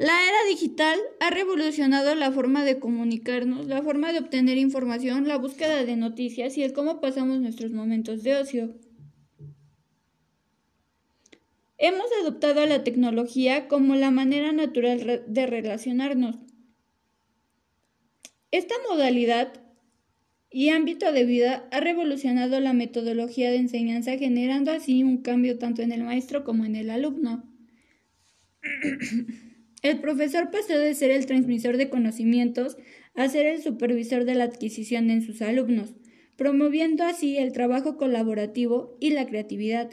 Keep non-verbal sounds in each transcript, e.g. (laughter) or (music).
La era digital ha revolucionado la forma de comunicarnos, la forma de obtener información, la búsqueda de noticias y el cómo pasamos nuestros momentos de ocio. Hemos adoptado a la tecnología como la manera natural de relacionarnos. Esta modalidad y ámbito de vida ha revolucionado la metodología de enseñanza, generando así un cambio tanto en el maestro como en el alumno. (clears throat) El profesor pasó de ser el transmisor de conocimientos a ser el supervisor de la adquisición en sus alumnos, promoviendo así el trabajo colaborativo y la creatividad.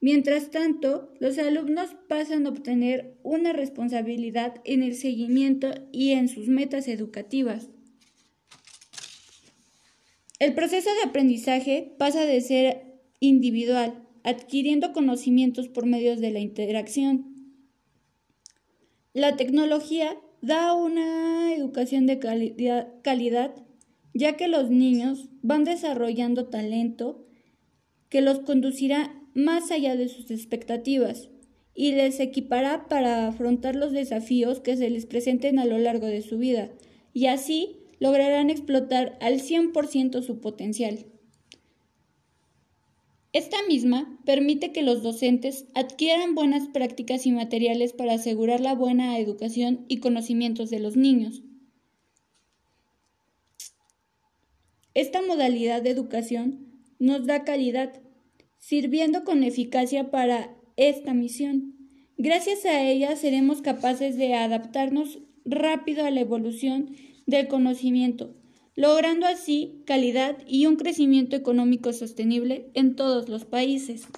Mientras tanto, los alumnos pasan a obtener una responsabilidad en el seguimiento y en sus metas educativas. El proceso de aprendizaje pasa de ser individual, adquiriendo conocimientos por medios de la interacción, la tecnología da una educación de calidad, ya que los niños van desarrollando talento que los conducirá más allá de sus expectativas y les equipará para afrontar los desafíos que se les presenten a lo largo de su vida, y así lograrán explotar al 100% su potencial. Esta misma permite que los docentes adquieran buenas prácticas y materiales para asegurar la buena educación y conocimientos de los niños. Esta modalidad de educación nos da calidad, sirviendo con eficacia para esta misión. Gracias a ella seremos capaces de adaptarnos rápido a la evolución del conocimiento, logrando así calidad y un crecimiento económico sostenible en todos los países.